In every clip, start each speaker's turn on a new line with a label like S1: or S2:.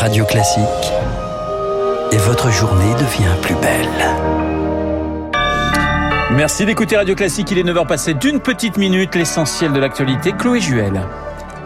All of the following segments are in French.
S1: Radio Classique. Et votre journée devient plus belle.
S2: Merci d'écouter Radio Classique. Il est 9h passé d'une petite minute. L'essentiel de l'actualité. Chloé Juel.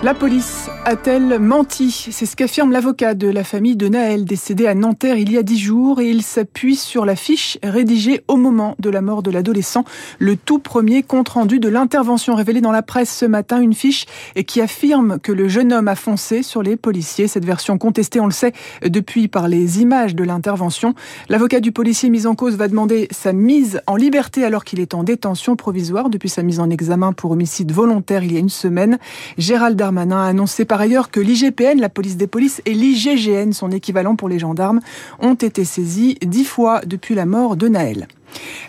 S3: La police a-t-elle menti C'est ce qu'affirme l'avocat de la famille de Naël, décédé à Nanterre il y a dix jours, et il s'appuie sur la fiche rédigée au moment de la mort de l'adolescent, le tout premier compte-rendu de l'intervention révélée dans la presse ce matin, une fiche qui affirme que le jeune homme a foncé sur les policiers. Cette version contestée, on le sait, depuis par les images de l'intervention. L'avocat du policier mis en cause va demander sa mise en liberté alors qu'il est en détention provisoire depuis sa mise en examen pour homicide volontaire il y a une semaine. Darmanin a annoncé par ailleurs que l'IGPN, la police des polices, et l'IGGN, son équivalent pour les gendarmes, ont été saisis dix fois depuis la mort de Naël.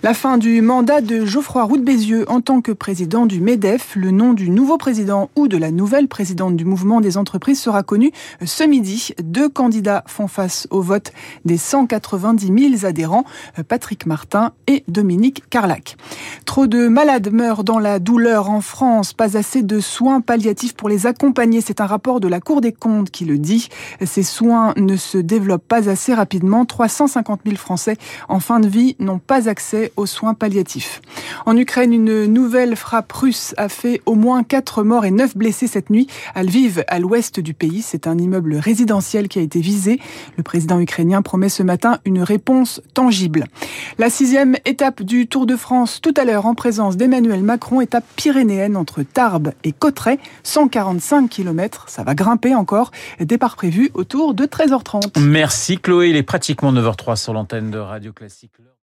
S3: La fin du mandat de Geoffroy Roux de Bézieux en tant que président du MEDEF. Le nom du nouveau président ou de la nouvelle présidente du mouvement des entreprises sera connu ce midi. Deux candidats font face au vote des 190 000 adhérents, Patrick Martin et Dominique Carlac. Trop de malades meurent dans la douleur en France. Pas assez de soins palliatifs pour les accompagner. C'est un rapport de la Cour des comptes qui le dit. Ces soins ne se développent pas assez rapidement. 350 000 Français en fin de vie n'ont pas accès aux soins palliatifs. En Ukraine, une nouvelle frappe russe a fait au moins 4 morts et 9 blessés cette nuit à Lviv, à l'ouest du pays. C'est un immeuble résidentiel qui a été visé. Le président ukrainien promet ce matin une réponse tangible. La sixième étape du Tour de France, tout à l'heure en présence d'Emmanuel Macron, étape pyrénéenne entre Tarbes et Cotteret, 145 km. Ça va grimper encore. Départ prévu autour de 13h30.
S2: Merci Chloé, il est pratiquement 9h03 sur l'antenne de Radio Classique.